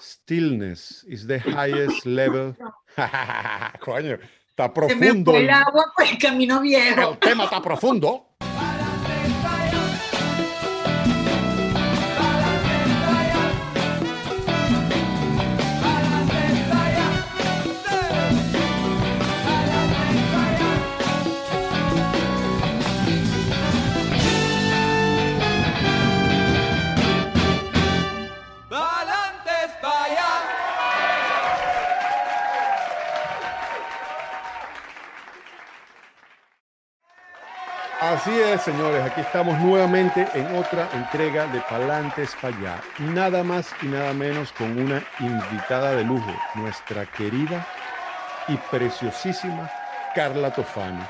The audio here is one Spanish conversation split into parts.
Stillness is the highest level. Coño, está Se me profundo. fue el agua por el camino viejo. el tema está profundo. Señores. Aquí estamos nuevamente en otra entrega de Palantes para allá. Nada más y nada menos con una invitada de lujo, nuestra querida y preciosísima Carla Tofano.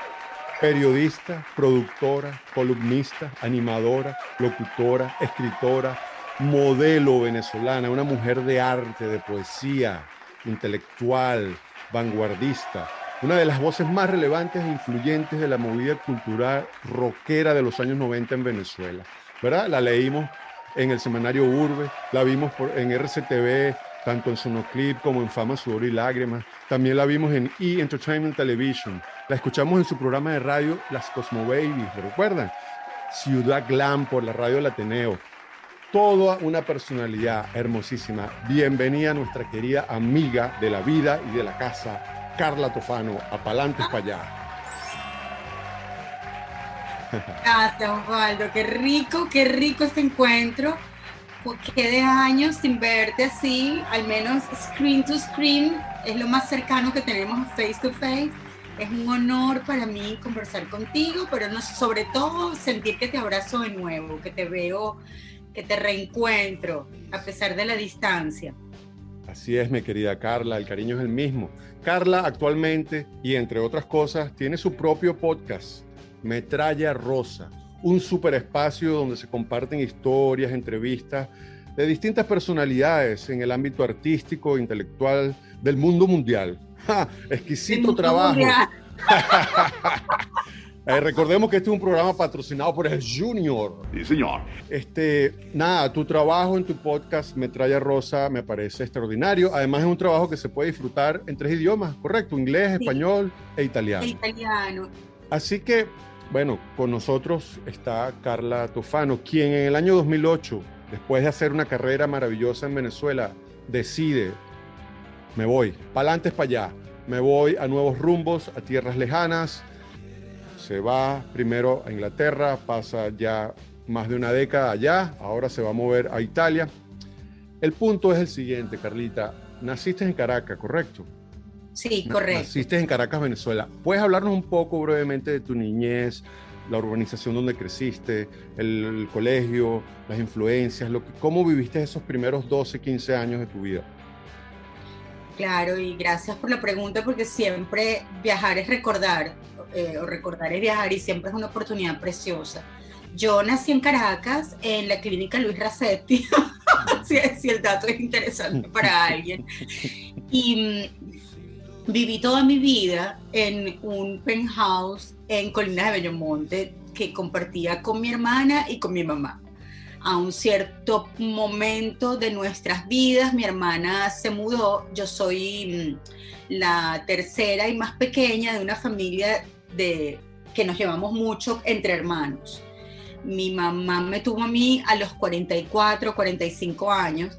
Periodista, productora, columnista, animadora, locutora, escritora, modelo venezolana, una mujer de arte, de poesía, intelectual, vanguardista, una de las voces más relevantes e influyentes de la movida cultural rockera de los años 90 en Venezuela. ¿Verdad? La leímos en el semanario Urbe, la vimos por, en RCTV, tanto en Sonoclip como en Fama, Sudor y Lágrimas. También la vimos en E! Entertainment Television. La escuchamos en su programa de radio Las Cosmo Babies, ¿lo recuerdan? Ciudad Glam por la radio del Ateneo. Toda una personalidad hermosísima. Bienvenida a nuestra querida amiga de la vida y de la casa, Carla Tofano, a Palantes para allá. Gracias, Osvaldo. Qué rico, qué rico este encuentro. Qué de años sin verte así, al menos screen to screen, es lo más cercano que tenemos face to face. Es un honor para mí conversar contigo, pero no, sobre todo sentir que te abrazo de nuevo, que te veo, que te reencuentro, a pesar de la distancia. Así es, mi querida Carla, el cariño es el mismo. Carla actualmente, y entre otras cosas, tiene su propio podcast, Metralla Rosa, un super espacio donde se comparten historias, entrevistas de distintas personalidades en el ámbito artístico, intelectual, del mundo mundial. ¡Ja! Exquisito trabajo. mundial. Eh, recordemos que este es un programa patrocinado por el Junior. Sí, señor. Este, nada, tu trabajo en tu podcast Metralla Rosa me parece extraordinario. Además es un trabajo que se puede disfrutar en tres idiomas, correcto, inglés, Sí. español e italiano. El italiano. Así que, bueno, con nosotros está Carla Tofano, quien en el año 2008, después de hacer una carrera maravillosa en Venezuela, decide, me voy, pa'lantes para allá, me voy a nuevos rumbos, a tierras lejanas, se va primero a Inglaterra, pasa ya más de una década allá, ahora se va a mover a Italia. El punto es el siguiente, Carlita, naciste en Caracas, ¿correcto? Sí, correcto. Naciste en Caracas, Venezuela. ¿Puedes hablarnos un poco brevemente de tu niñez, la urbanización donde creciste, el, el colegio, las influencias, lo que, cómo viviste esos primeros 12, 15 años de tu vida? Claro, y gracias por la pregunta porque siempre viajar es recordar, eh, o recordar es viajar y siempre es una oportunidad preciosa. Yo nací en Caracas, en la clínica Luis Racetti, si, el dato es interesante para alguien, y mm, viví toda mi vida en un penthouse en Colinas de Bellomonte que compartía con mi hermana y con mi mamá a un cierto momento de nuestras vidas. Mi hermana se mudó, yo soy mm, la tercera y más pequeña de una familia de, que nos llevamos mucho entre hermanos. Mi mamá me tuvo a mí a los 44, 45 años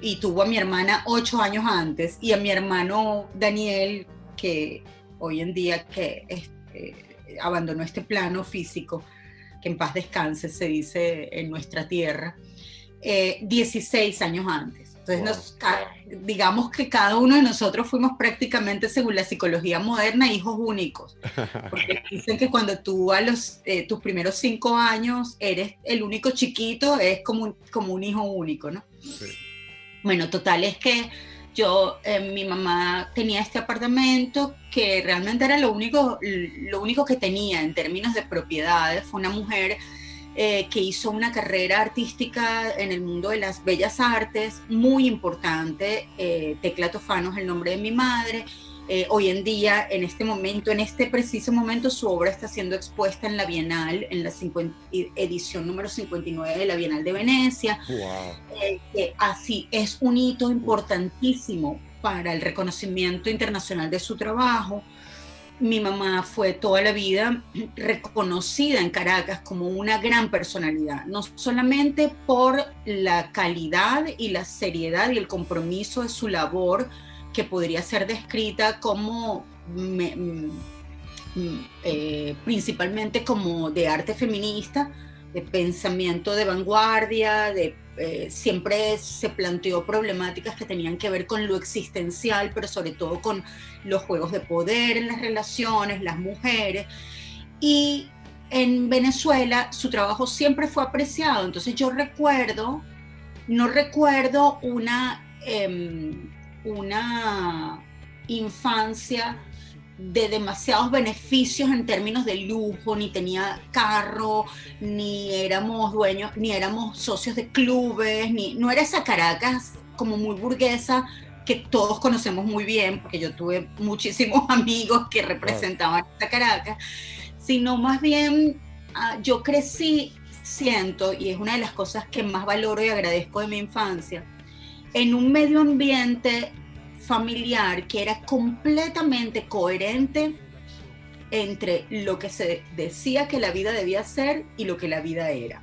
y tuvo a mi hermana 8 años antes y a mi hermano Daniel, que hoy en día que este, abandonó este plano físico, que en paz descanse, se dice en nuestra tierra, eh, 16 años antes. Entonces, Wow. nos, ca- digamos que cada uno de nosotros fuimos prácticamente, según la psicología moderna, hijos únicos. Porque dicen que cuando tú a los, eh, tus primeros cinco años eres el único chiquito, es como un, como un hijo único, ¿no? Bueno, total es que yo, eh, mi mamá tenía este apartamento que realmente era lo único, lo único que tenía en términos de propiedades. Fue una mujer eh, que hizo una carrera artística en el mundo de las bellas artes muy importante. Eh, Tecla Tofano es el nombre de mi madre. Eh, hoy en día, en este momento, en este preciso momento, su obra está siendo expuesta en la Bienal, en la edición número 59 de la Bienal de Venecia. Wow. así es un hito importantísimo para el reconocimiento internacional de su trabajo. Mi mamá fue toda la vida reconocida en Caracas como una gran personalidad, no solamente por la calidad y la seriedad y el compromiso de su labor, que podría ser descrita como mm, mm, eh, principalmente como de arte feminista, de pensamiento de vanguardia, de eh, siempre se planteó problemáticas que tenían que ver con lo existencial, pero sobre todo con los juegos de poder en las relaciones, las mujeres. Y en Venezuela su trabajo siempre fue apreciado. Entonces yo recuerdo, no recuerdo una, em, una infancia de demasiados beneficios en términos de lujo, ni tenía carro, ni éramos dueños, ni éramos socios de clubes, ni no era esa Caracas como muy burguesa que todos conocemos muy bien, porque yo tuve muchísimos amigos que representaban esa Caracas, sino más bien ah, yo crecí, siento, y es una de las cosas que más valoro y agradezco de mi infancia, en un medio ambiente familiar que era completamente coherente entre lo que se decía que la vida debía ser y lo que la vida era.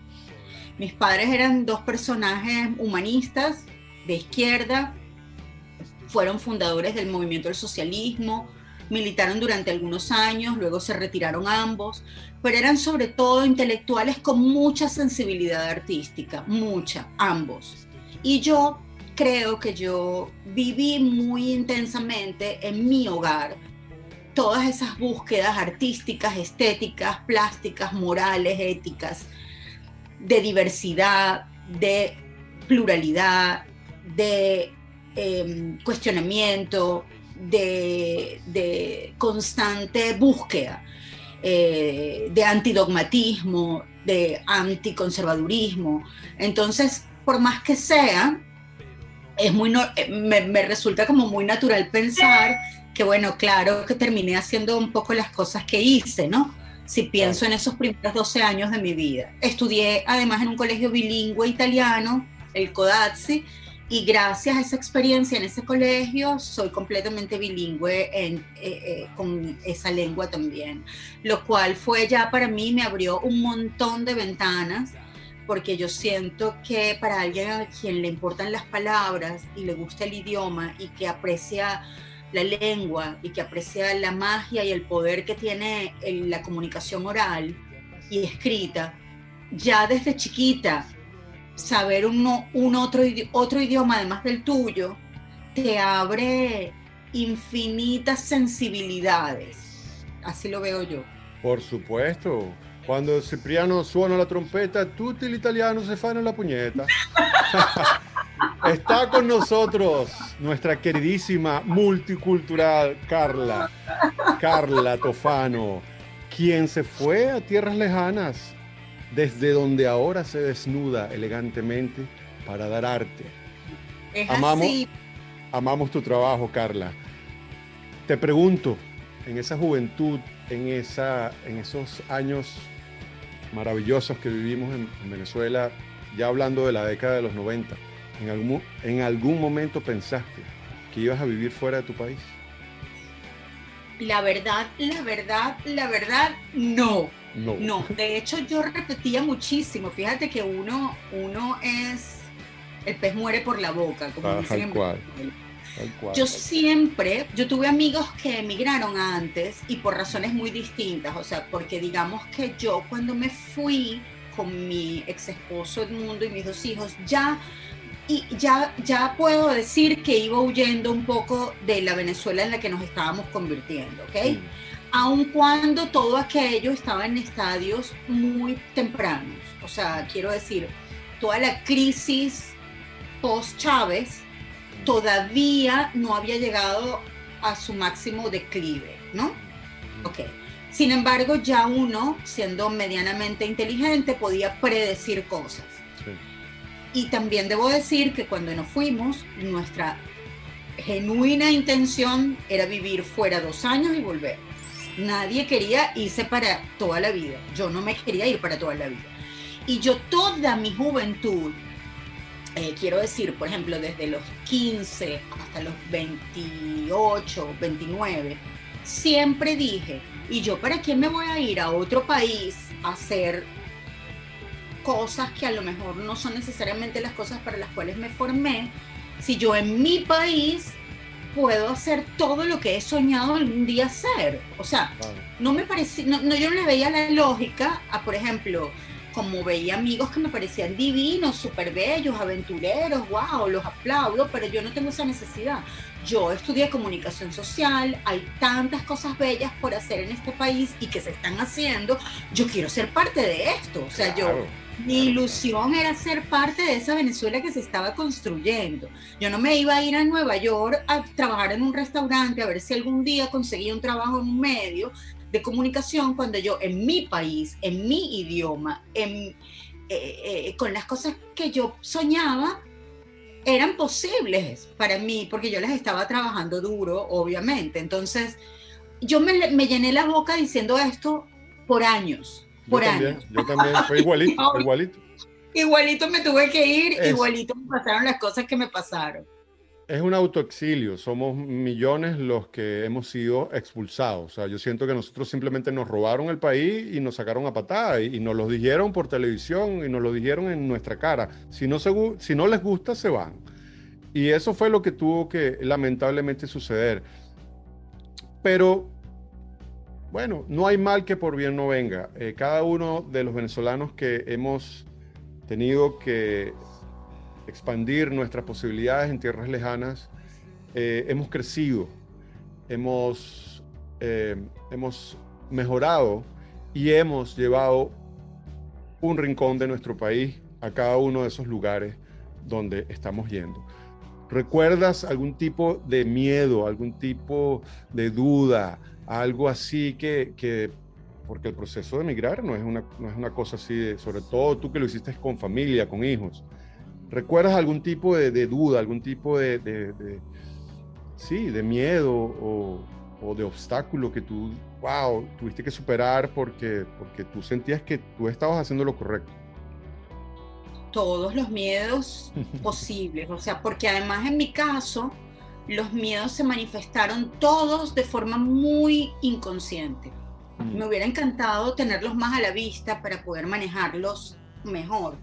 Mis padres eran dos personajes humanistas de izquierda, fueron fundadores del movimiento del socialismo, militaron durante algunos años, luego se retiraron ambos, pero eran sobre todo intelectuales con mucha sensibilidad artística, mucha, ambos. Y yo creo que yo viví muy intensamente en mi hogar todas esas búsquedas artísticas, estéticas, plásticas, morales, éticas, de diversidad, de pluralidad, de em, cuestionamiento, de, constante búsqueda, eh, de antidogmatismo, de anticonservadurismo. Entonces, por más que sea, es muy eh, me, resulta como muy natural pensar que bueno, claro que terminé haciendo un poco las cosas que hice, ¿no? Si pienso en esos primeros 12 años de mi vida. Estudié además en un colegio bilingüe italiano, el Codazzi, y gracias a esa experiencia en ese colegio soy completamente bilingüe en, eh, eh, con esa lengua también, lo cual fue ya para mí, me abrió un montón de ventanas porque yo siento que para alguien a quien le importan las palabras y le gusta el idioma y que aprecia la lengua y que aprecia la magia y el poder que tiene la comunicación oral y escrita, ya desde chiquita, saber un otro, otro idioma además del tuyo, te abre infinitas sensibilidades. Así lo veo yo. Por supuesto, cuando Cipriano suena la trompeta, tutti el italiano se fan la puñeta. Está con nosotros nuestra queridísima multicultural Carla, Carla Tofano, quien se fue a tierras lejanas, desde donde ahora se desnuda elegantemente para dar arte. amamos, amamos tu trabajo, Carla. Te pregunto, en esa juventud, en, esa, en esos años maravillosos que vivimos en, Venezuela, ya hablando de la década de los 90, ¿en algún, ¿en algún momento pensaste que ibas a vivir fuera de tu país? La verdad, la verdad, la verdad, no. No. no. De hecho, yo repetía muchísimo. Fíjate que uno, uno es. El pez muere por la boca, como ah, dicen yo siempre, yo tuve amigos que emigraron antes y por razones muy distintas, o sea, porque digamos que yo cuando me fui con mi ex esposo Edmundo y mis dos hijos, ya y ya, ya puedo decir que iba huyendo un poco de la Venezuela en la que nos estábamos convirtiendo, ¿ok? Aun cuando todo aquello estaba en estadios muy tempranos, o sea, quiero decir, toda la crisis post Chávez todavía no había llegado a su máximo declive, ¿no? Ok. Sin embargo, ya uno, siendo medianamente inteligente, podía predecir cosas. Y también debo decir que cuando nos fuimos, nuestra genuina intención era vivir fuera dos años y volver. Nadie quería irse para toda la vida. Yo no me quería ir para toda la vida. Y yo toda mi juventud, eh, quiero decir, por ejemplo, desde los 15 hasta los 28, 29, siempre dije, ¿y yo para qué me voy a ir a otro país a hacer cosas que a lo mejor no son necesariamente las cosas para las cuales me formé? Si yo en mi país puedo hacer todo lo que he soñado algún día hacer. O sea, no me parecía, no, yo no le veía la lógica a, por ejemplo, como veía amigos que me parecían divinos, súper bellos, aventureros, wow, los aplaudo, pero yo no tengo esa necesidad. Yo estudié comunicación social, hay tantas cosas bellas por hacer en este país y que se están haciendo, yo quiero ser parte de esto. O sea, yo mi ilusión era ser parte de esa Venezuela que se estaba construyendo. Yo no me iba a ir a Nueva York a trabajar en un restaurante a ver si algún día conseguía un trabajo en un medio de comunicación cuando yo en mi país, en mi idioma, en, eh, eh, con las cosas que yo soñaba, eran posibles para mí, porque yo las estaba trabajando duro, obviamente. Entonces, yo me, llené la boca diciendo esto por años, por yo años. También, yo también, fue igualito, igualito. Igualito me tuve que ir, igualito me pasaron las cosas que me pasaron. Es un autoexilio, somos millones los que hemos sido expulsados. O sea, yo siento que nosotros simplemente nos robaron el país y nos sacaron a patada y, nos lo dijeron por televisión y nos lo dijeron en nuestra cara. Si no, les gusta, se van. Y eso fue lo que tuvo que lamentablemente suceder. Pero, bueno, no hay mal que por bien no venga. Eh, cada uno de los venezolanos que hemos tenido que expandir nuestras posibilidades en tierras lejanas, eh, hemos crecido, hemos, eh, hemos mejorado y hemos llevado un rincón de nuestro país a cada uno de esos lugares donde estamos yendo. ¿Recuerdas algún tipo de miedo, algún tipo de duda, algo así que, que porque el proceso de emigrar no es una, no es una cosa así, sobre todo tú que lo hiciste con familia, con hijos, ¿Recuerdas algún tipo de, duda, algún tipo de, sí, de miedo o, de obstáculo que tú, wow, tuviste que superar porque, porque tú sentías que tú estabas haciendo lo correcto? Todos los miedos posibles, o sea, porque además en mi caso, los miedos se manifestaron todos de forma muy inconsciente. Mm. Me hubiera encantado tenerlos más a la vista para poder manejarlos mejor,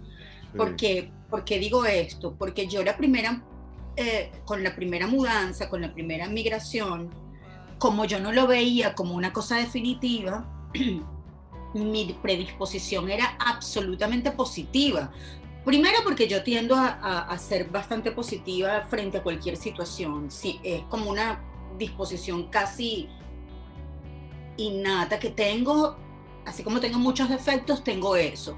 porque ¿Por qué digo esto? Porque yo la primera, eh, con la primera mudanza, con la primera migración, como yo no lo veía como una cosa definitiva, mi predisposición era absolutamente positiva. Primero porque yo tiendo a, ser bastante positiva frente a cualquier situación. Sí, es como una disposición casi innata que tengo, así como tengo muchos defectos, tengo eso.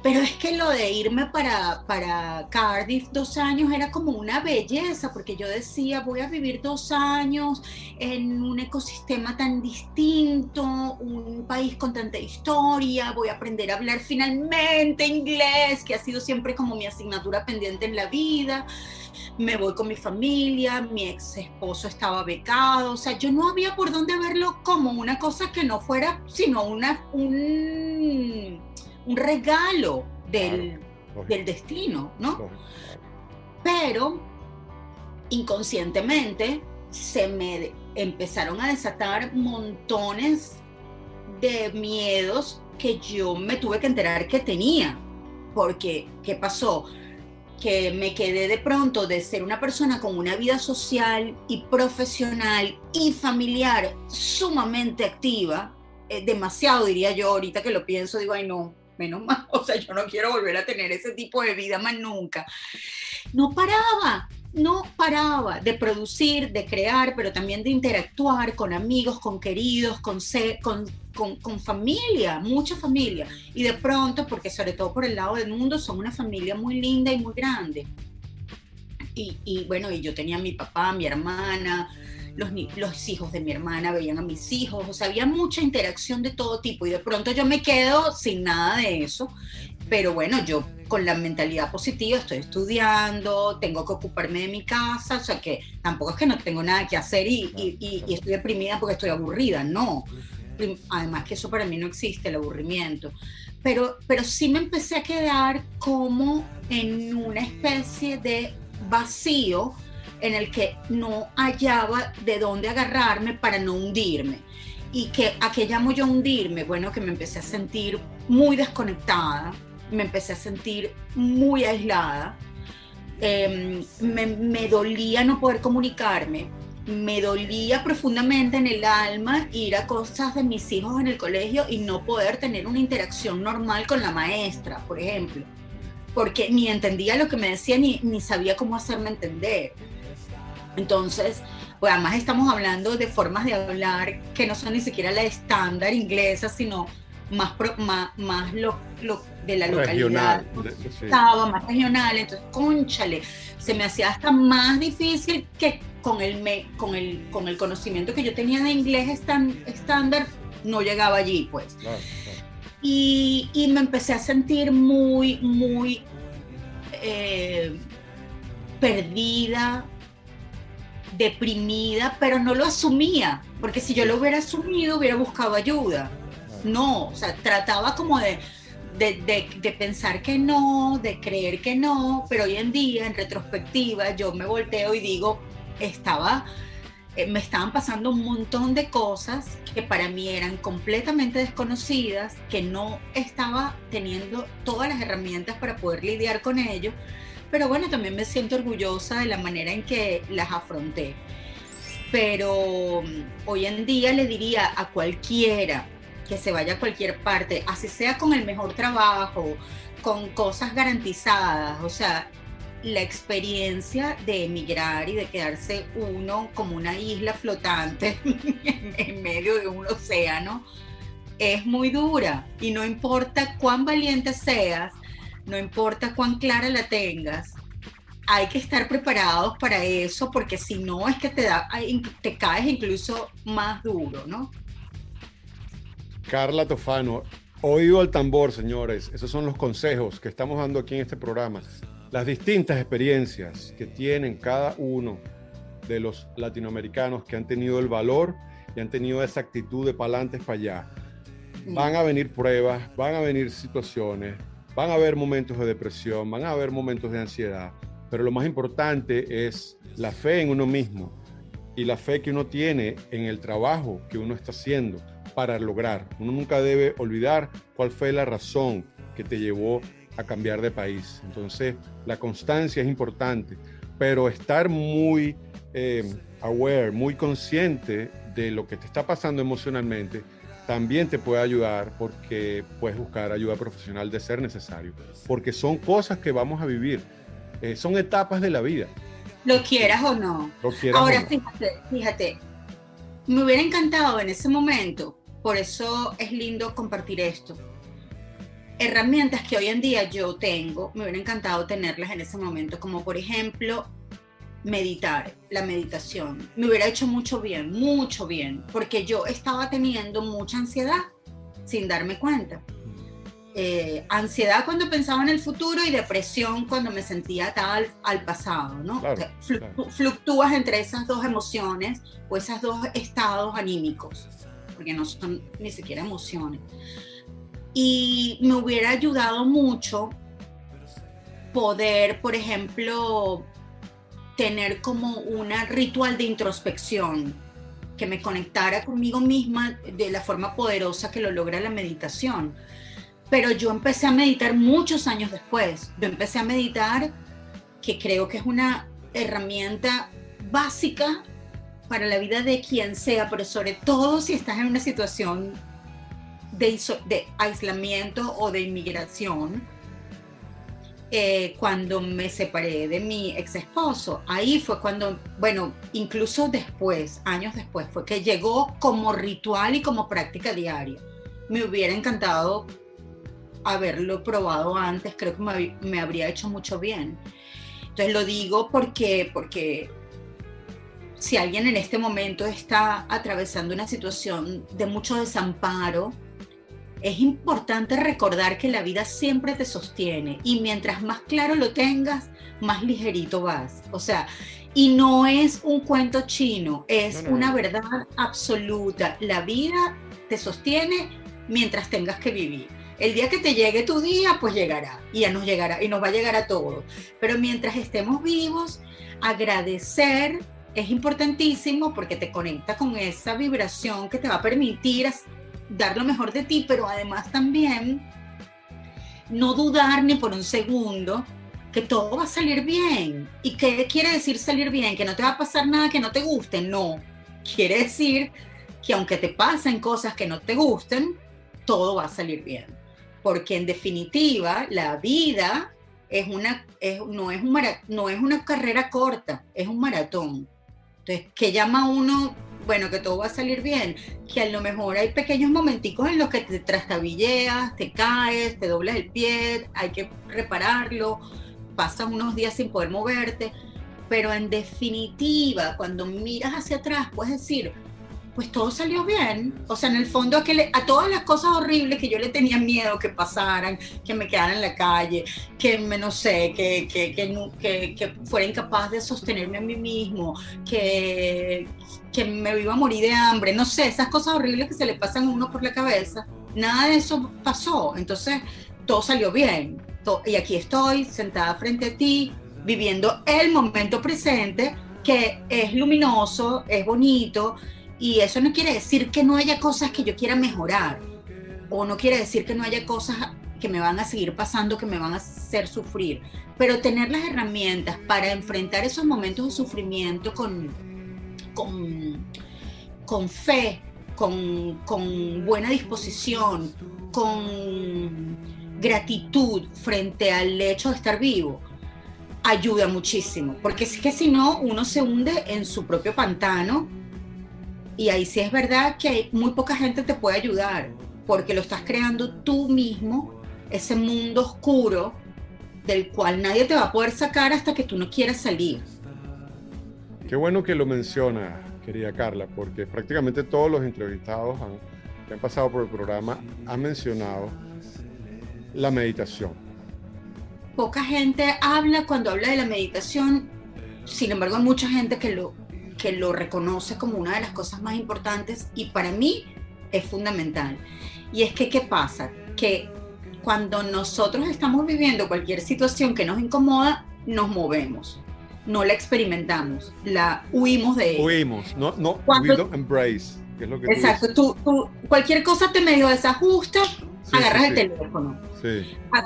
Pero es que lo de irme para, para Cardiff dos años era como una belleza, porque yo decía, voy a vivir dos años en un ecosistema tan distinto, un país con tanta historia, voy a aprender a hablar finalmente inglés, que ha sido siempre como mi asignatura pendiente en la vida. Me voy con mi familia, mi ex esposo estaba becado, o sea, yo no había por dónde verlo como una cosa que no fuera, sino una, un un regalo del, destino, ¿no? Pero inconscientemente se me empezaron a desatar montones de miedos que yo me tuve que enterar que tenía. Porque, ¿qué pasó? Que me quedé de pronto de ser una persona con una vida social y profesional y familiar sumamente activa, eh, demasiado diría yo, ahorita que lo pienso, digo, ay no, menos mal, o sea, yo no quiero volver a tener ese tipo de vida más nunca. No paraba, no paraba de producir, de crear, pero también de interactuar con amigos, con queridos, con, con, con, familia, mucha familia. Y de pronto, porque sobre todo por el lado del mundo, son una familia muy linda y muy grande. Y, y bueno, y yo tenía mi papá, mi hermana, los, hijos de mi hermana veían a mis hijos, o sea, había mucha interacción de todo tipo y de pronto yo me quedo sin nada de eso, pero bueno, yo con la mentalidad positiva, estoy estudiando, tengo que ocuparme de mi casa, o sea que tampoco es que no tengo nada que hacer y, y, y estoy deprimida porque estoy aburrida, no. Además que eso para mí no existe, el aburrimiento. Pero, pero sí me empecé a quedar como en una especie de vacío en el que no hallaba de dónde agarrarme para no hundirme. ¿Y que, a qué llamo yo hundirme? Bueno, que me empecé a sentir muy desconectada, me empecé a sentir muy aislada, em, me, me, dolía no poder comunicarme, me dolía profundamente en el alma ir a cosas de mis hijos en el colegio y no poder tener una interacción normal con la maestra, por ejemplo, porque ni entendía lo que me decía ni, ni sabía cómo hacerme entender. Entonces, pues además estamos hablando de formas de hablar que no son ni siquiera la estándar inglesa, sino más, más, más lo, lo, de la localidad. Estaba más regional, entonces, conchale, se me hacía hasta más difícil que con el, me, con el, con el conocimiento que yo tenía de inglés estándar, no llegaba allí, pues. Y, y, me empecé a sentir muy, muy eh, perdida, deprimida, pero no lo asumía, porque si yo lo hubiera asumido, hubiera buscado ayuda. No, o sea, trataba como de, de, de, pensar que no, de creer que no, pero hoy en día, en retrospectiva, yo me volteo y digo, estaba, eh, me estaban pasando un montón de cosas que para mí eran completamente desconocidas, que no estaba teniendo todas las herramientas para poder lidiar con ello pero bueno, también me siento orgullosa de la manera en que las afronté. Pero mm, hoy en día le diría a cualquiera que se vaya a cualquier parte, así sea con el mejor trabajo, con cosas garantizadas, o sea, la experiencia de emigrar y de quedarse uno como una isla flotante en medio de un océano es muy dura y no importa cuán valiente seas, no importa cuán clara la tengas, hay que estar preparados para eso porque si no es que te, da, te caes incluso más duro, ¿no? Carla Tofano, oído al tambor, señores. Esos son los consejos que estamos dando aquí en este programa. Las distintas experiencias que tienen cada uno de los latinoamericanos que han tenido el valor y han tenido esa actitud de pa'lante para allá. Van a venir pruebas, van a venir situaciones, Van a haber momentos de depresión, van a haber momentos de ansiedad, pero lo más importante es la fe en uno mismo y la fe que uno tiene en el trabajo que uno está haciendo para lograr. Uno nunca debe olvidar cuál fue la razón que te llevó a cambiar de país. Entonces, la constancia es importante, pero estar muy eh, aware, muy consciente de lo que te está pasando emocionalmente también te puede ayudar porque puedes buscar ayuda profesional de ser necesario, porque son cosas que vamos a vivir, eh, son etapas de la vida. Lo quieras o no. Ahora, Fíjate, fíjate, me hubiera encantado en ese momento, por eso es lindo compartir esto. Herramientas que hoy en día yo tengo, me hubiera encantado tenerlas en ese momento, como por ejemplo meditar, la meditación. Me hubiera hecho mucho bien, mucho bien, porque yo estaba teniendo mucha ansiedad sin darme cuenta. Eh, ansiedad cuando pensaba en el futuro y depresión cuando me sentía tal al pasado, ¿no? Fluctúas entre esas dos emociones o esos dos estados anímicos, porque no son ni siquiera emociones. Y me hubiera ayudado mucho poder, por ejemplo, tener como un ritual de introspección que me conectara conmigo misma de la forma poderosa que lo logra la meditación. Pero yo empecé a meditar muchos años después. Yo empecé a meditar, que creo que es una herramienta básica para la vida de quien sea, pero sobre todo si estás en una situación de, de aislamiento o de inmigración eh, cuando me separé de mi ex esposo. Ahí fue cuando, bueno, incluso después, años después, fue que llegó como ritual y como práctica diaria. Me hubiera encantado haberlo probado antes, creo que me, me habría hecho mucho bien. Entonces lo digo porque, porque si alguien en este momento está atravesando una situación de mucho desamparo, es importante recordar que la vida siempre te sostiene y mientras más claro lo tengas, más ligerito vas. O sea, y no es un cuento chino, es una verdad absoluta. La vida te sostiene mientras tengas que vivir. El día que te llegue tu día, pues llegará y ya nos llegará y nos va a llegar a todos. Pero mientras estemos vivos, agradecer es importantísimo porque te conecta con esa vibración que te va a permitir dar lo mejor de ti, pero además también no dudar ni por un segundo que todo va a salir bien. ¿Y qué quiere decir salir bien? Que no te va a pasar nada que no te guste. No. Quiere decir que aunque te pasen cosas que no te gusten, todo va a salir bien. Porque en definitiva, la vida es una, no, es un no es una carrera corta, es un maratón. Entonces, ¿qué llama uno? Bueno, que todo va a salir bien, que a lo mejor hay pequeños momenticos en los que te trastabilleas, te caes, te doblas el pie, hay que repararlo, pasas unos días sin poder moverte, pero en definitiva, cuando miras hacia atrás, puedes decir, pues todo salió bien. O sea, en el fondo a, que a todas las cosas horribles que yo le tenía miedo que pasaran, que me quedaran en la calle, que me, no sé, que, que, que, que fuera incapaz de sostenerme a mí mismo, que, que me iba a morir de hambre, no sé, esas cosas horribles que se le pasan a uno por la cabeza, nada de eso pasó. Entonces, todo salió bien. y aquí estoy sentada frente a ti, viviendo el momento presente, que es luminoso, es bonito y eso no quiere decir que no haya cosas que yo quiera mejorar, o no quiere decir que no haya cosas que me van a seguir pasando, que me van a hacer sufrir, pero tener las herramientas para enfrentar esos momentos de sufrimiento con, con, con fe, con, con buena disposición, con gratitud frente al hecho de estar vivo, ayuda muchísimo, porque es que si no, uno se hunde en su propio pantano y ahí sí es verdad que muy poca gente te puede ayudar, porque lo estás creando tú mismo, ese mundo oscuro del cual nadie te va a poder sacar hasta que tú no quieras salir. Qué bueno que lo menciona, querida Carla, porque prácticamente todos los entrevistados que han pasado por el programa han mencionado la meditación. Poca gente habla cuando habla de la meditación, sin embargo hay mucha gente que lo, que lo reconoce como una de las cosas más importantes y para mí es fundamental. Y es que, ¿qué pasa? Que cuando nosotros estamos viviendo cualquier situación que nos incomoda, nos movemos, no la experimentamos, la huimos de ella. Huimos, no, no, cuando, embrace, que es lo que Exacto, tú, tú, cualquier cosa te medio desajusta, agarras el teléfono,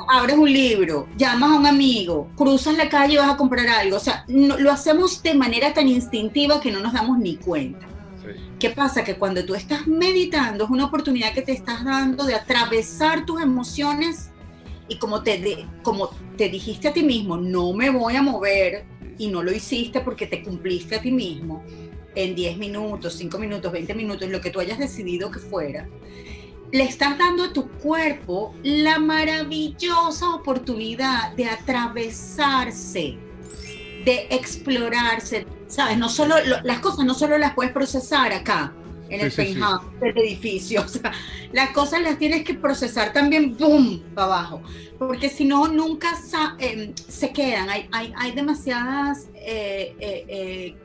abres un libro, llamas a un amigo, cruzas la calle y vas a comprar algo. O sea, lo hacemos de manera tan instintiva que no nos damos ni cuenta. ¿Qué pasa? Que cuando tú estás meditando es una oportunidad que te estás dando de atravesar tus emociones y como te, como te dijiste a ti mismo, no me voy a mover y no lo hiciste porque te cumpliste a ti mismo en 10 minutos, 5 minutos, 20 minutos, lo que tú hayas decidido que fuera le estás dando a tu cuerpo la maravillosa oportunidad de atravesarse, de explorarse. ¿Sabes? No solo las cosas no solo las puedes procesar acá en el penthouse del edificio, o sea, las cosas las tienes que procesar también, ¡boom!, para abajo, porque si no, nunca em, se quedan, hay, hay, hay demasiadas, eh, eh, eh,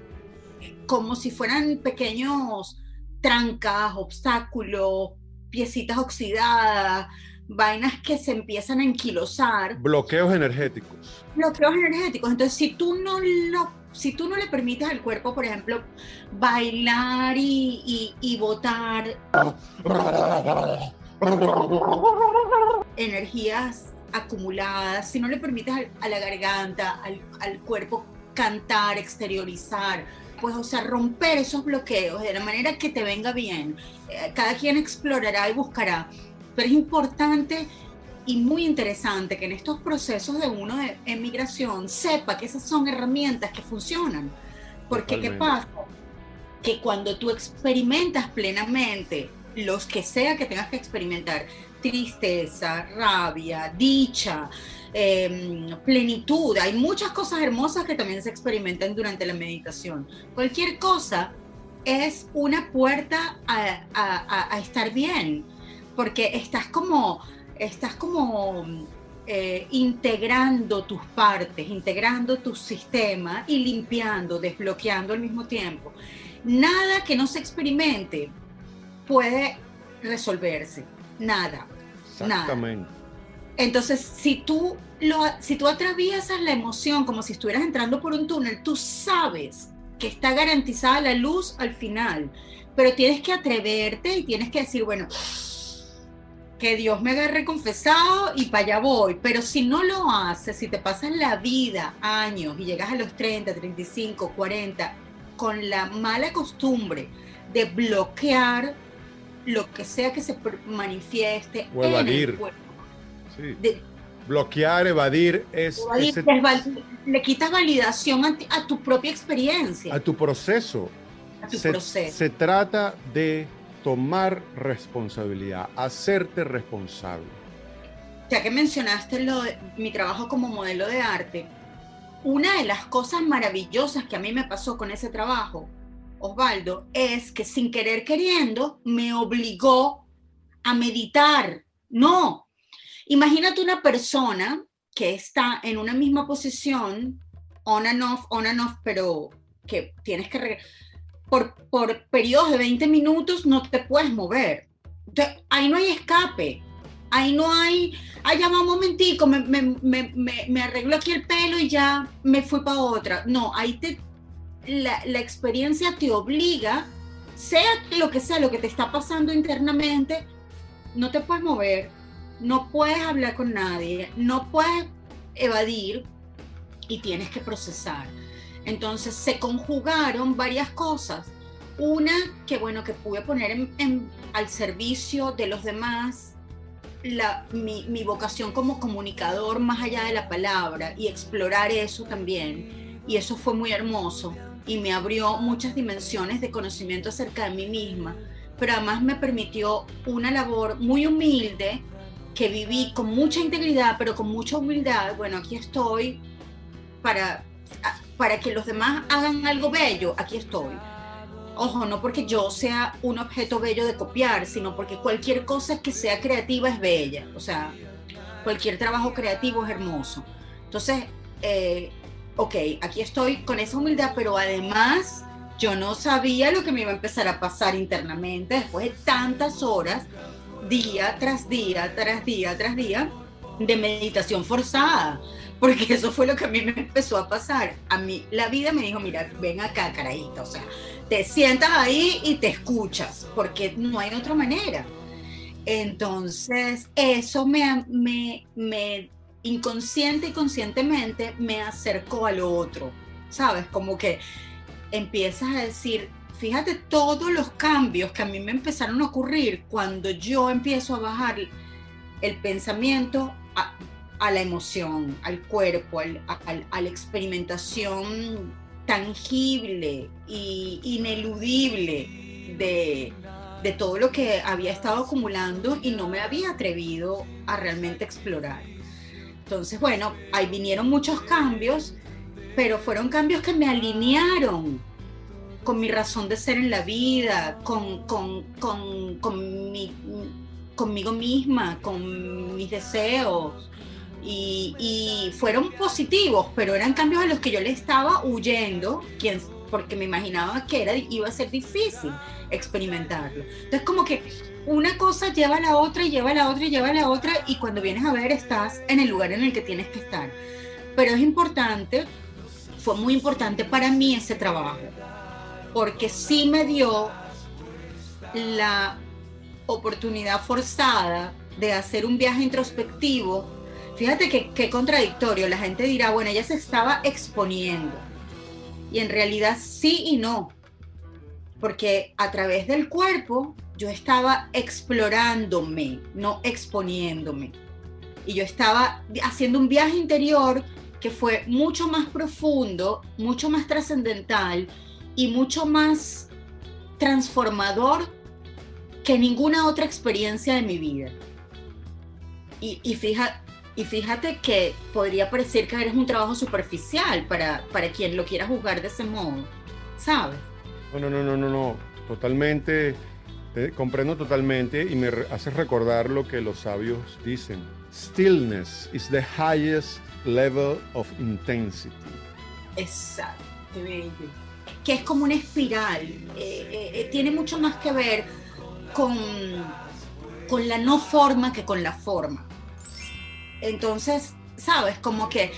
como si fueran pequeños trancas, obstáculos, piecitas oxidadas, vainas que se empiezan a enquilosar. Bloqueos energéticos. Bloqueos energéticos. Entonces, si tú no lo, si tú no le permites al cuerpo, por ejemplo, bailar y, y, botar energías acumuladas, si no le permites a la garganta, al, al cuerpo cantar, exteriorizar, pues, o sea, romper esos bloqueos de la manera que te venga bien. Eh, cada quien explorará y buscará, pero es importante y muy interesante que en estos procesos de uno de emigración sepa que esas son herramientas que funcionan. Porque, ¿qué pasa? Que cuando tú experimentas plenamente los que sea que tengas que experimentar, tristeza, rabia, dicha, Em, plenitud. Hay muchas cosas hermosas que también se experimentan durante la meditación. Cualquier cosa es una puerta a, estar bien. porque estás como, estás como eh, integrando tus partes, integrando tu sistema y limpiando, desbloqueando al mismo tiempo. Nada que no se experimente puede resolverse, nada. Exactamente. Entonces, si tú, lo, si tú atraviesas la emoción como si estuvieras entrando por un túnel, tú sabes que está garantizada la luz al final, pero tienes que atreverte y tienes que decir, bueno, que Dios me agarre confesado y para allá voy. Pero si no lo haces, si te pasas la vida, años, y llegas a los 30, 35, 40, con la mala costumbre de bloquear lo que sea que se manifieste o evadir. Bloquear, evadir es... le quitas validación a, tu propia experiencia. A tu proceso. A tu proceso. Se trata de tomar responsabilidad, hacerte responsable. Ya que mencionaste lo mi trabajo como modelo de arte, una de las cosas maravillosas que a mí me pasó con ese trabajo, Osvaldo, es que sin querer queriendo me obligó a meditar. No, imagínate una persona que está en una misma posición, on and off, on and off, pero que tienes que por, por periodos de 20 minutos no te puedes mover. Ahí no hay escape. Ahí no hay, ay, ya va un momentico, me, me, me, me, arreglo aquí el pelo y ya me fui para otra. No, ahí te, la, la experiencia te obliga, sea lo que sea, lo que te está pasando internamente, no te puedes mover, no puedes hablar con nadie, no puedes evadir y tienes que procesar. Entonces se conjugaron varias cosas. Una que, bueno, que pude poner al servicio de los demás mi, mi, vocación como comunicador más allá de la palabra y explorar eso también. Y eso fue muy hermoso y me abrió muchas dimensiones de conocimiento acerca de mí misma, pero además me permitió una labor muy humilde que viví con mucha integridad, pero con mucha humildad. Bueno, aquí estoy para para que los demás hagan algo bello, aquí estoy. Ojo, no porque yo sea un objeto bello de copiar, sino porque cualquier cosa que sea creativa es bella. O sea, cualquier trabajo creativo es hermoso. Entonces, eh, ok, aquí estoy con esa humildad, pero además yo no sabía lo que me iba a empezar a pasar internamente después de tantas horas, día tras día, tras día, tras día, de meditación forzada porque eso fue lo que a mí me empezó a pasar. A mí la vida me dijo, mira, ven acá, carajita, o sea, te sientas ahí y te escuchas, porque no hay otra manera. Entonces, eso me, me, me inconsciente y conscientemente me acercó a lo otro, ¿sabes? Como que empiezas a decir, fíjate todos los cambios que a mí me empezaron a ocurrir cuando yo empiezo a bajar el pensamiento a la emoción, al cuerpo, a la experimentación tangible e ineludible de, de todo lo que había estado acumulando y no me había atrevido a realmente explorar. Entonces, bueno, ahí vinieron muchos cambios, pero fueron cambios que me alinearon con mi razón de ser en la vida, con, con, con, con mi, conmigo misma, con mis deseos, y, fueron positivos, pero eran cambios a los que yo le estaba huyendo, porque me imaginaba que era, iba a ser difícil experimentarlo. Entonces como que una cosa lleva a la otra y lleva a la otra y lleva a la otra y cuando vienes a ver estás en el lugar en el que tienes que estar. Pero es importante, fue muy importante para mí ese trabajo, porque sí me dio la oportunidad forzada de hacer un viaje introspectivo Fíjate que, contradictorio. La gente dirá, bueno, ella se estaba exponiendo. Y en realidad sí y no. Porque a través del cuerpo yo estaba explorándome, no exponiéndome. Y yo estaba haciendo un viaje interior que fue mucho más profundo, mucho más trascendental y mucho más transformador que ninguna otra experiencia de mi vida. Y, y fíjate, y fíjate que podría parecer que eres un trabajo superficial para, para quien lo quiera juzgar de ese modo, ¿sabes? No, no, no, no, no, no. Totalmente Te comprendo totalmente y me haces recordar lo que los sabios dicen. Stillness is the highest level of intensity. Exacto, bello. Que es como una espiral. eh, eh, eh, tiene mucho más que ver con, con la no forma que con la forma. Entonces, ¿sabes? Como que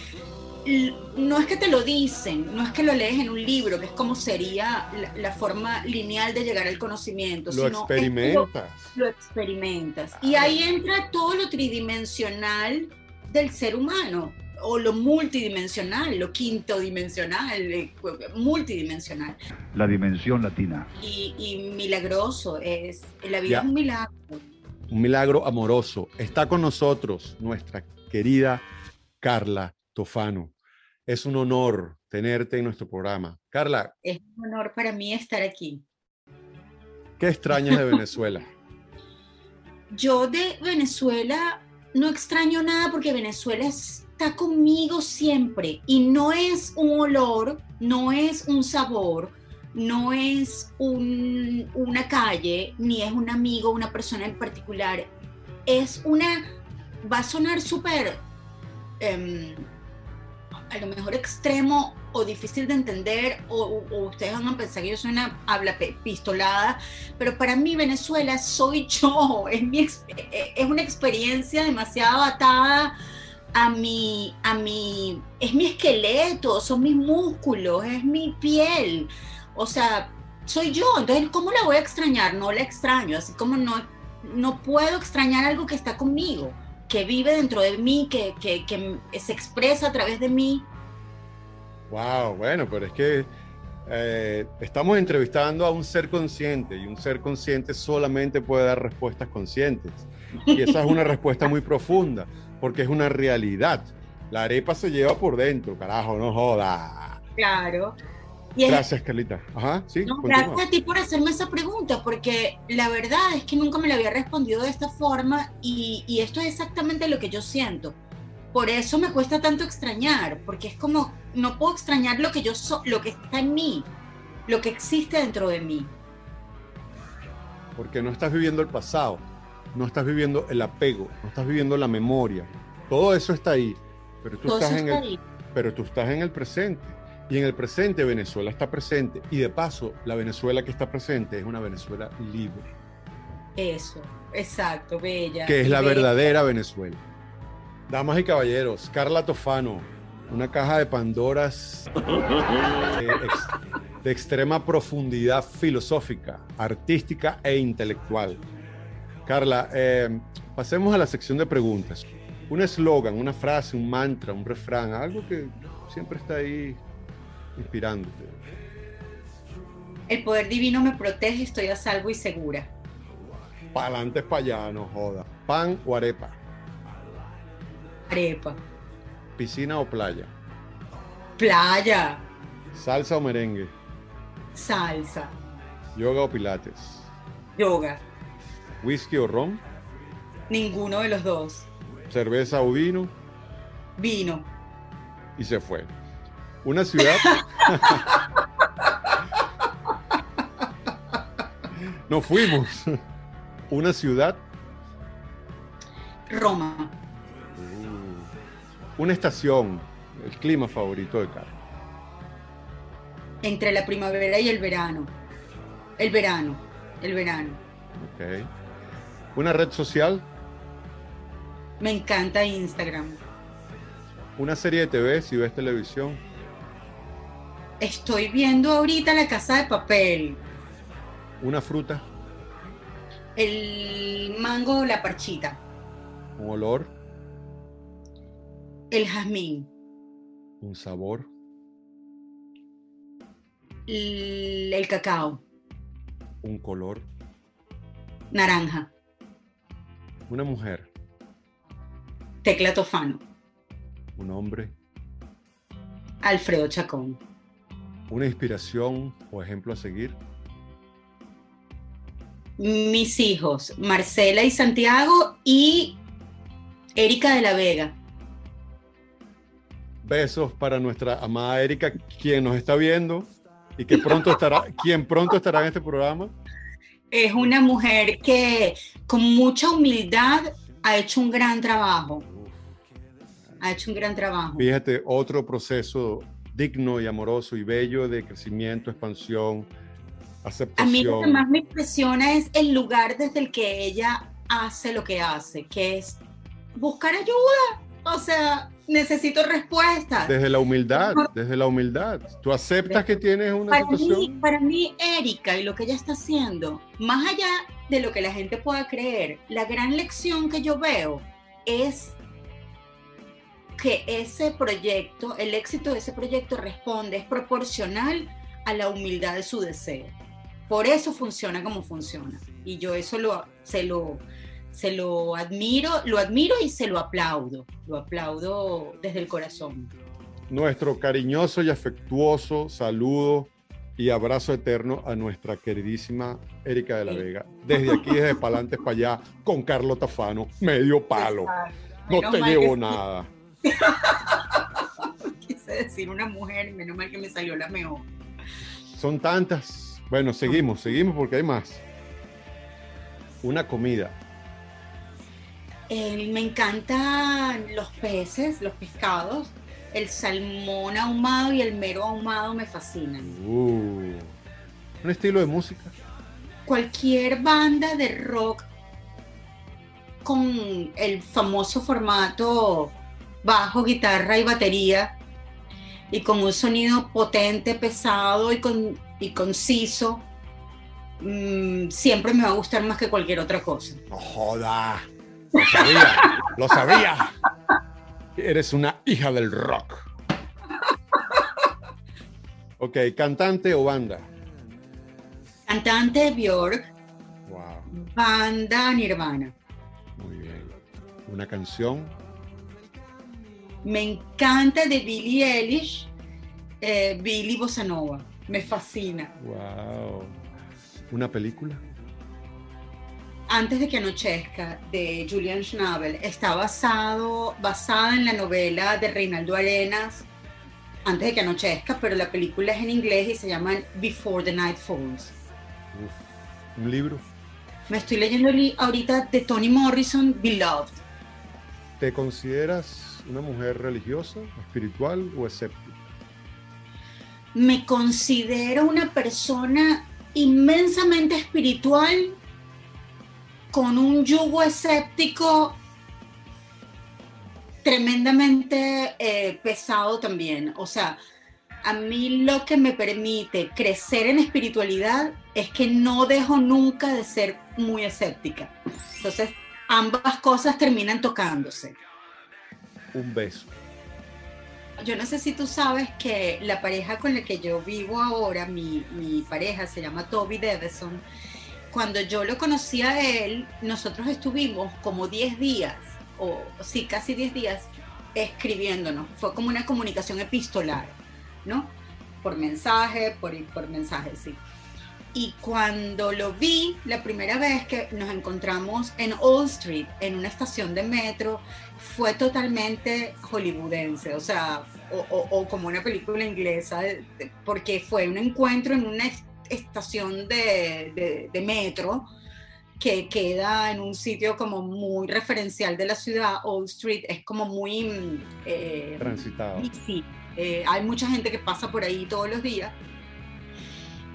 no es que te lo dicen, no es que lo lees en un libro, que es como sería la, la forma lineal de llegar al conocimiento, Lo sino lo- experimentas. lo experimentas. Y ahí entra todo lo tridimensional del ser humano, o lo multidimensional, lo quinto dimensional, eh, multidimensional. la dimensión latina. Y, y milagroso, es, la vida Ya. es un milagro. Un milagro amoroso. Está con nosotros nuestra querida Carla Tofano. Es un honor tenerte en nuestro programa. Carla, Es un honor para mí estar aquí. ¿qué extrañas de Venezuela? Yo de Venezuela no extraño nada porque Venezuela está conmigo siempre y no es un olor, no es un sabor, no es un- una calle, ni es un amigo, una persona en particular. Es una, va a sonar súper, em, a lo mejor extremo o difícil de entender, o, o ustedes van a pensar que yo soy una habla pistolada, pero para mí Venezuela soy yo, es, ex- eh, es una experiencia demasiado atada a mi, a mi, es mi esqueleto, son mis músculos, es mi piel, o sea, soy yo, entonces ¿cómo la voy a extrañar? No la extraño, así como no, no puedo extrañar algo que está conmigo, que vive dentro de mí, que, que, que se expresa a través de mí. Wow, bueno, pero es que eh, estamos entrevistando a un ser consciente y un ser consciente solamente puede dar respuestas conscientes. Y esa es una respuesta muy profunda, porque es una realidad. La arepa se lleva por dentro, carajo, no joda. Claro. Y es- Gracias, Carlita. Ajá, sí, No, gracias a ti por hacerme esa pregunta, porque la verdad es que nunca me la había respondido de esta forma y, y esto es exactamente lo que yo siento. Por eso me cuesta tanto extrañar, porque es como, no puedo extrañar lo que yo soy, lo que está en mí, lo que existe dentro de mí. Porque no estás viviendo el pasado, no estás viviendo el apego, no estás viviendo la memoria. Todo eso está ahí, pero tú, Todo estás en está el, pero tú estás en el presente. Y en el presente Venezuela está presente. Y de paso, la Venezuela que está presente es una Venezuela libre, Eso, exacto, bella. que es la bella. verdadera Venezuela. Damas y caballeros, Carla Tofano, una caja de Pandoras ex- de extrema profundidad filosófica, artística e intelectual. Carla, eh, pasemos a la sección de preguntas. Un eslogan, una frase, un mantra, un refrán, algo que siempre está ahí inspirándote. El poder divino me protege, estoy a salvo y segura. Pa'lante pa' allá, no joda. Pan o arepa, Arepa, piscina o playa, playa, salsa o merengue, salsa, yoga o pilates, yoga, whisky o ron, ninguno de los dos. cerveza o vino Vino, y se fue. Una ciudad. Nos fuimos. Una ciudad. Roma, Una estación. El clima favorito de Carlos. entre la primavera y el verano. El verano, el verano. Una red social. Me encanta Instagram. Una serie de TV si ves televisión. Estoy viendo ahorita la casa de papel. Una fruta. El mango, la parchita. Un olor. El jazmín. Un sabor. El, el cacao. Un color. Naranja. Una mujer. Tecla Tofano. Un hombre. Alfredo Chacón. Una inspiración o ejemplo a seguir. Mis hijos, Marcela y Santiago y Erika de la Vega. Besos para nuestra amada Erika, quien nos está viendo y que pronto estará, quien pronto estará en este programa. Es una mujer que con mucha humildad ha hecho un gran trabajo. Ha hecho un gran trabajo. Fíjate, otro proceso digno y amoroso y bello de crecimiento, expansión, aceptación. A mí lo que más me impresiona es el lugar desde el que ella hace lo que hace, que es buscar ayuda. O sea, necesito respuestas. Desde la humildad, desde la humildad. Tú aceptas que tienes una para situación. Mí, para mí, Erika y lo que ella está haciendo, más allá de lo que la gente pueda creer, la gran lección que yo veo es que ese proyecto, el éxito de ese proyecto responde, es proporcional a la humildad de su deseo. Por eso funciona como funciona. Y yo eso lo, se lo, se lo admiro, lo admiro y se lo aplaudo, lo aplaudo desde el corazón. Nuestro cariñoso y afectuoso saludo y abrazo eterno a nuestra queridísima Erika de la Vega. Desde aquí, desde Palantes para allá, con Carlos Tafano, medio palo. No te llevo nada. Quise decir una mujer y menos mal que me salió la mejor. Son tantas. Bueno, seguimos, seguimos porque hay más. Una comida. Eh, me encantan los peces, los pescados. El salmón ahumado y el mero ahumado me fascinan. Uh, un estilo de música. Cualquier banda de rock con el famoso formato bajo, guitarra y batería y con un sonido potente, pesado y, con, y conciso, mmm, siempre me va a gustar más que cualquier otra cosa. No joda. Lo sabía, lo sabía. Eres una hija del rock. Ok, cantante o banda. Cantante Bjork. Wow. Banda Nirvana. Muy bien. Una canción. Me encanta de Billie Eilish, eh, Billy Bossa Nova. Me fascina. Wow. Una película. Antes de que anochezca, de Julian Schnabel, está basado, basada en la novela de Reinaldo Arenas, Antes de que anochezca, pero la película es en inglés y se llama Before the Night Falls. Uf. Un libro. Me estoy leyendo ahorita de Toni Morrison, Beloved. ¿Te consideras una mujer religiosa, espiritual o escéptica? Me considero una persona inmensamente espiritual con un yugo escéptico tremendamente eh, pesado también. O sea, a mí lo que me permite crecer en espiritualidad es que no dejo nunca de ser muy escéptica. Entonces, ambas cosas terminan tocándose. Un beso. Yo no sé si tú sabes que la pareja con la que yo vivo ahora, mi, mi pareja se llama Toby Deveson. Cuando yo lo conocí a él, nosotros estuvimos como 10 días, o sí, casi 10 días, escribiéndonos. Fue como una comunicación epistolar, ¿no? Por mensaje, por, por mensaje, sí. Y cuando lo vi la primera vez que nos encontramos en Old Street, en una estación de metro, fue totalmente hollywoodense, o sea, o, o, o como una película inglesa, porque fue un encuentro en una estación de, de, de, metro que queda en un sitio como muy referencial de la ciudad. Old Street es como muy... Eh, Transitado. Sí, eh, hay mucha gente que pasa por ahí todos los días.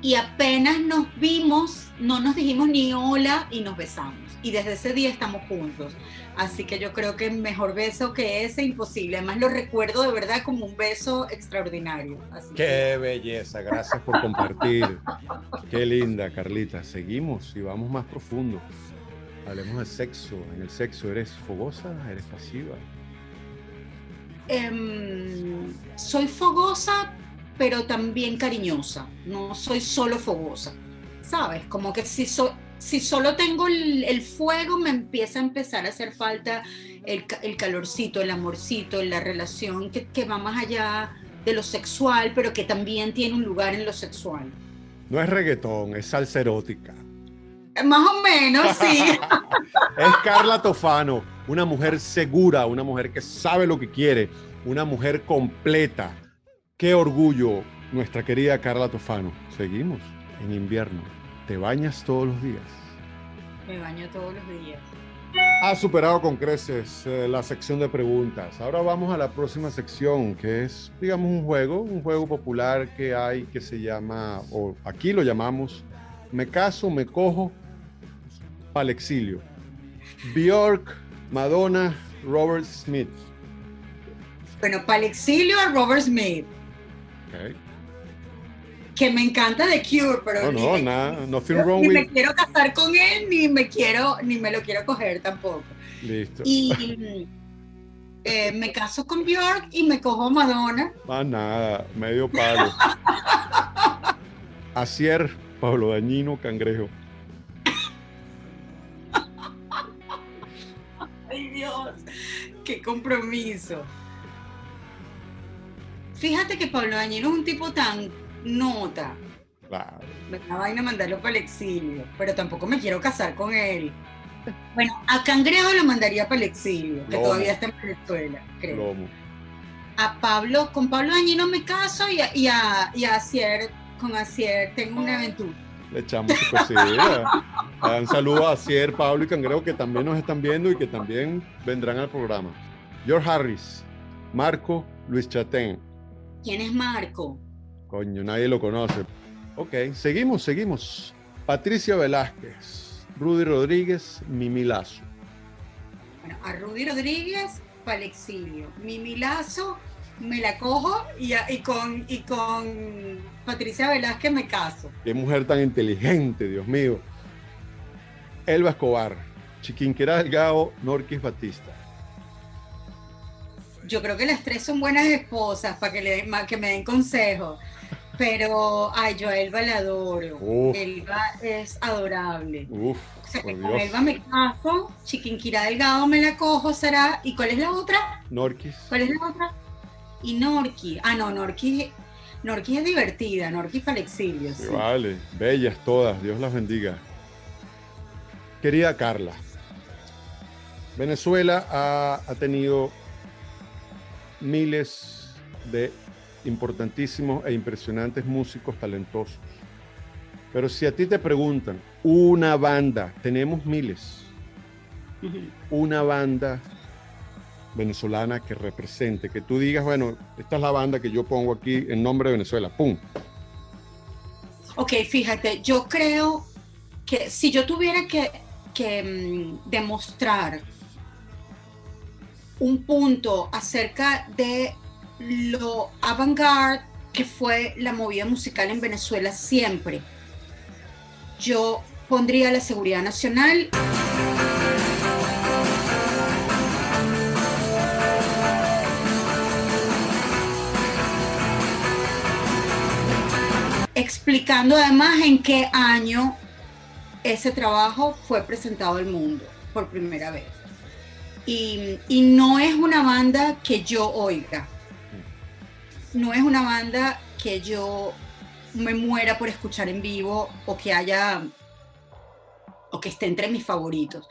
Y apenas nos vimos, no nos dijimos ni hola y nos besamos. Y desde ese día estamos juntos. Así que yo creo que mejor beso que ese imposible. Además lo recuerdo de verdad como un beso extraordinario. Así Qué que... belleza, gracias por compartir. Qué linda, Carlita. Seguimos y vamos más profundo. Hablemos de sexo. En el sexo, ¿eres fogosa? ¿Eres pasiva? Um, soy fogosa, pero también cariñosa. No soy solo fogosa. ¿Sabes? Como que si soy si solo tengo el, el, fuego, me empieza a empezar a hacer falta el, el calorcito, el amorcito, la relación que, que, va más allá de lo sexual, pero que también tiene un lugar en lo sexual. No es reggaetón, es salsa erótica. Más o menos, sí. es Carla Tofano, una mujer segura, una mujer que sabe lo que quiere, una mujer completa. Qué orgullo, nuestra querida Carla Tofano. Seguimos en invierno. ¿Te bañas todos los días? Me baño todos los días. Ha superado con creces eh, la sección de preguntas. Ahora vamos a la próxima sección, que es, digamos, un juego, un juego popular que hay que se llama, o aquí lo llamamos, Me caso, me cojo, al exilio. Bjork, Madonna, Robert Smith. Bueno, para el exilio a Robert Smith, Ok. Que me encanta The Cure, pero No, ni, no, me, nada, ni wrong me with. quiero casar con él, ni me quiero, ni me lo quiero coger tampoco. Listo. Y eh, me caso con Bjork y me cojo Madonna. Más nada, medio palo. Acier, Pablo Dañino, Cangrejo. Ay Dios, qué compromiso. Fíjate que Pablo Dañino es un tipo tan nota. Claro. Me da vaina mandarlo para el exilio, pero tampoco me quiero casar con él. Bueno, a Cangrejo lo mandaría para el exilio, que todavía está en Venezuela, creo. Lomo. A Pablo, con Pablo Dañino me caso y a, y a, y a Asier, con Asier tengo una aventura. Le echamos su cosilla. Un saludo a Acier, Pablo y Cangrejo que también nos están viendo y que también vendrán al programa. George Harris, Marco Luis Chatén. ¿Quién es Marco? Coño, nadie lo conoce. Ok, seguimos, seguimos. Patricia Velázquez, Rudy Rodríguez, Mimi Lazo. Bueno, a Rudy Rodríguez para el exilio. Mimi Lazo me la cojo y, y con, y con Patricia Velázquez me caso. Qué mujer tan inteligente, Dios mío. Elba Escobar, Chiquinquirá Delgado, Norquis Batista. Yo creo que las tres son buenas esposas para que, le que me den consejos. Pero, ay, yo a Elba la adoro. Uf. Elba es adorable. Uf, O sea, por con Dios. Elba me caso, Chiquinquirá Delgado me la cojo, será. ¿Y cuál es la otra? Norquis. ¿Cuál es la otra? Y Norqui. Ah, no, Norqui, Norqui es divertida, Norqui para el exilio. Sí, sí. vale, bellas todas, Dios las bendiga. Querida Carla, Venezuela ha, ha tenido miles de importantísimos e impresionantes músicos talentosos. Pero si a ti te preguntan, una banda, tenemos miles, una banda venezolana que represente, que tú digas, bueno, esta es la banda que yo pongo aquí en nombre de Venezuela, ¡pum! Ok, fíjate, yo creo que si yo tuviera que, que, mm, demostrar un punto acerca de lo avant-garde que fue la movida musical en Venezuela siempre, yo pondría la seguridad nacional. explicando además en qué año ese trabajo fue presentado al mundo por primera vez. Y, y no es una banda que yo oiga, no es una banda que yo me muera por escuchar en vivo o que haya o que esté entre mis favoritos,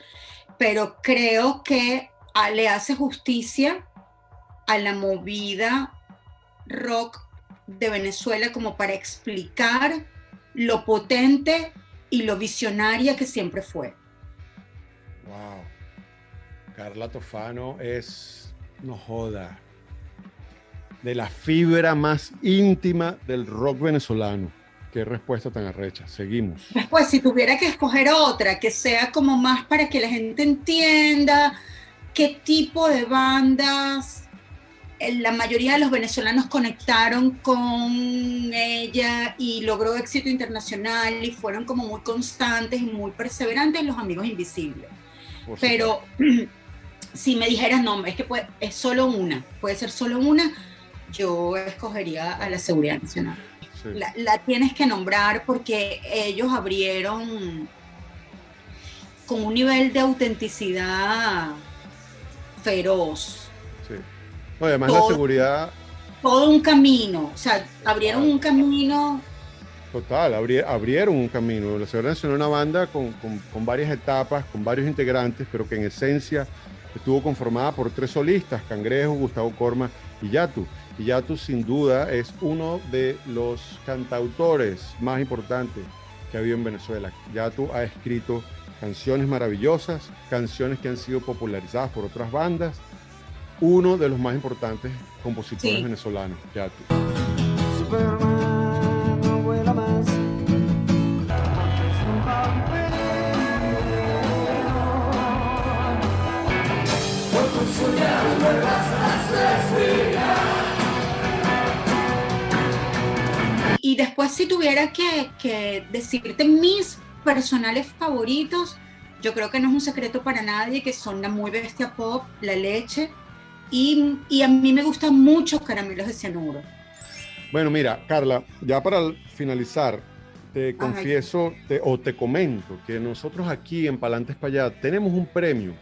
pero creo que ah, le hace justicia a la movida rock de Venezuela como para explicar lo potente y lo visionaria que siempre fue. Wow. Carla Tofano es, no joda, de la fibra más íntima del rock venezolano. Qué respuesta tan arrecha. Seguimos. Después, si tuviera que escoger otra que sea como más para que la gente entienda qué tipo de bandas eh, la mayoría de los venezolanos conectaron con ella y logró éxito internacional y fueron como muy constantes y muy perseverantes los amigos invisibles. Por Pero si me dijeras, no, es que puede- es solo una, puede ser solo una, yo escogería a la Seguridad Nacional. Sí. La, la tienes que nombrar porque ellos abrieron con un nivel de autenticidad feroz, Sí. No, además la seguridad todo un camino, o sea, abrieron un camino total, abri- abrieron un camino. La Seguridad Nacional es una banda con, con- con varias etapas, con varios integrantes, pero que en esencia estuvo conformada por tres solistas, Cangrejo, Gustavo Corma y Yatu. Yatu sin duda es uno de los cantautores más importantes que ha habido en Venezuela. Tú has escrito canciones maravillosas, canciones que han sido popularizadas por otras bandas. Uno de los más importantes compositores Sí. venezolanos, tú. Superman no Y después si tuviera que, que decirte mis personales favoritos, yo creo que no es un secreto para nadie que son la muy bestia pop, la leche, y, y a mí me gustan mucho caramelos de cianuro. Bueno, mira, Carla, ya para finalizar, te confieso te- o te comento que nosotros aquí en Palantes para allá tenemos un premio.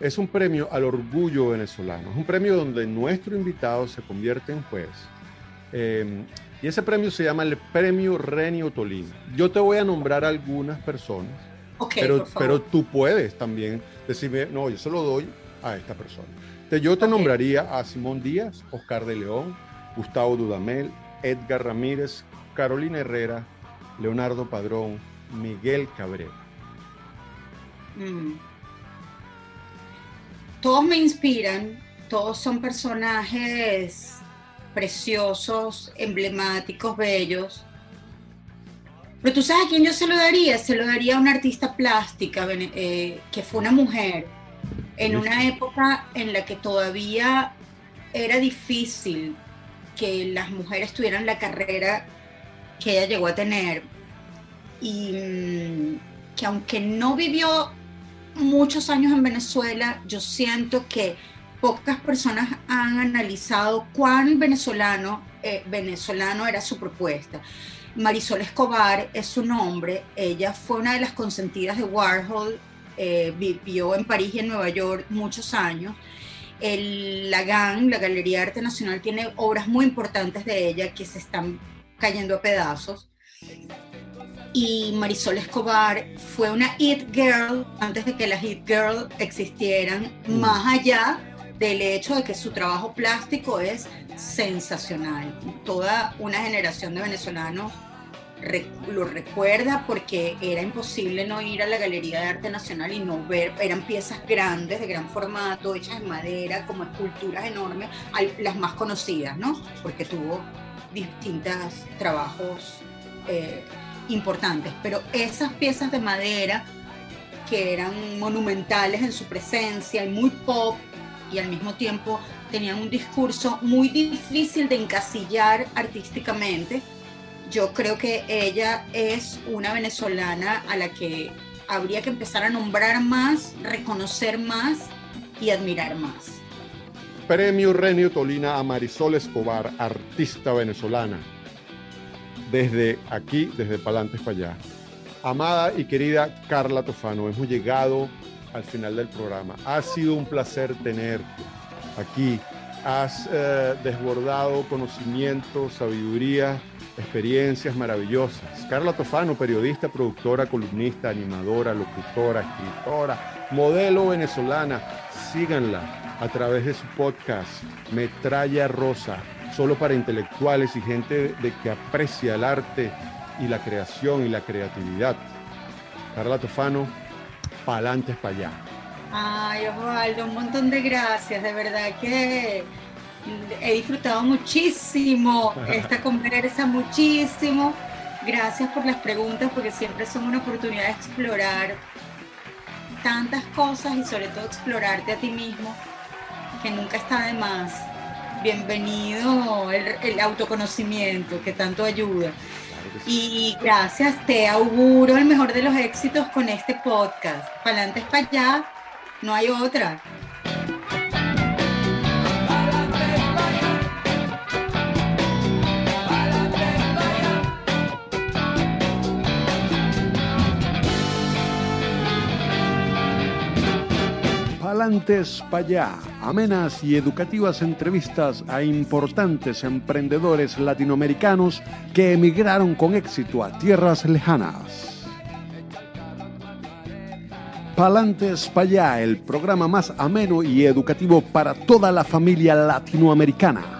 Es un premio al orgullo venezolano. Es un premio donde nuestro invitado se convierte en juez. Eh, y ese premio se llama el Premio Renio Tolina. Yo te voy a nombrar algunas personas, Ok, pero, por favor. pero tú puedes también decirme, no, yo se lo doy a esta persona. Te- yo te nombraría a Simón Díaz, Oscar de León, Gustavo Dudamel, Edgar Ramírez, Carolina Herrera, Leonardo Padrón, Miguel Cabrera. Mm. Todos me inspiran, todos son personajes preciosos, emblemáticos, bellos. Pero tú sabes a quién yo se lo daría, se lo daría a una artista plástica eh, que fue una mujer en una época en la que todavía era difícil que las mujeres tuvieran la carrera que ella llegó a tener y mm, que aunque no vivió muchos años en Venezuela, yo siento que pocas personas han analizado cuán venezolano, eh, venezolano era su propuesta. Marisol Escobar es su nombre, ella fue una de las consentidas de Warhol, eh, vivió en París y en Nueva York muchos años. El, la GAN, la Galería de Arte Nacional, tiene obras muy importantes de ella que se están cayendo a pedazos y Marisol Escobar fue una It Girl antes de que las It Girl existieran, Mm. más allá del hecho de que su trabajo plástico es sensacional. Toda una generación de venezolanos lo recuerda porque era imposible no ir a la Galería de Arte Nacional y no ver, eran piezas grandes, de gran formato, hechas en madera, como esculturas enormes, las más conocidas, ¿no? Porque tuvo distintos trabajos eh, importantes, pero esas piezas de madera que eran monumentales en su presencia y muy pop y al mismo tiempo tenían un discurso muy difícil de encasillar artísticamente, yo creo que ella es una venezolana a la que habría que empezar a nombrar más, reconocer más y admirar más. Premio Renio Tolina a Marisol Escobar, artista venezolana. Desde aquí, desde Palantes para allá. Amada y querida Carla Tofano, hemos llegado al final del programa. Ha sido un placer tenerte aquí. Has eh, desbordado conocimiento, sabiduría, experiencias maravillosas. Carla Tofano, periodista, productora, columnista, animadora, locutora, escritora, modelo venezolana. Síganla a través de su podcast Metralla Rosa, solo para intelectuales y gente de que aprecia el arte y la creación y la creatividad. Carla Tofano, pa'lantes para allá. Ay, Osvaldo, un montón de gracias, de verdad que he disfrutado muchísimo esta conversa, muchísimo. Gracias por las preguntas, porque siempre son una oportunidad de explorar tantas cosas y sobre todo explorarte a ti mismo, que nunca está de más. Bienvenido el, el autoconocimiento que tanto ayuda. Y gracias, te auguro el mejor de los éxitos con este podcast. Pa'lantes para allá, no hay otra. Palantes allá, amenas y educativas entrevistas a importantes emprendedores latinoamericanos que emigraron con éxito a tierras lejanas. Palantes allá, el programa más ameno y educativo para toda la familia latinoamericana.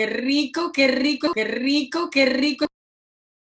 Qué rico, qué rico, qué rico, qué rico.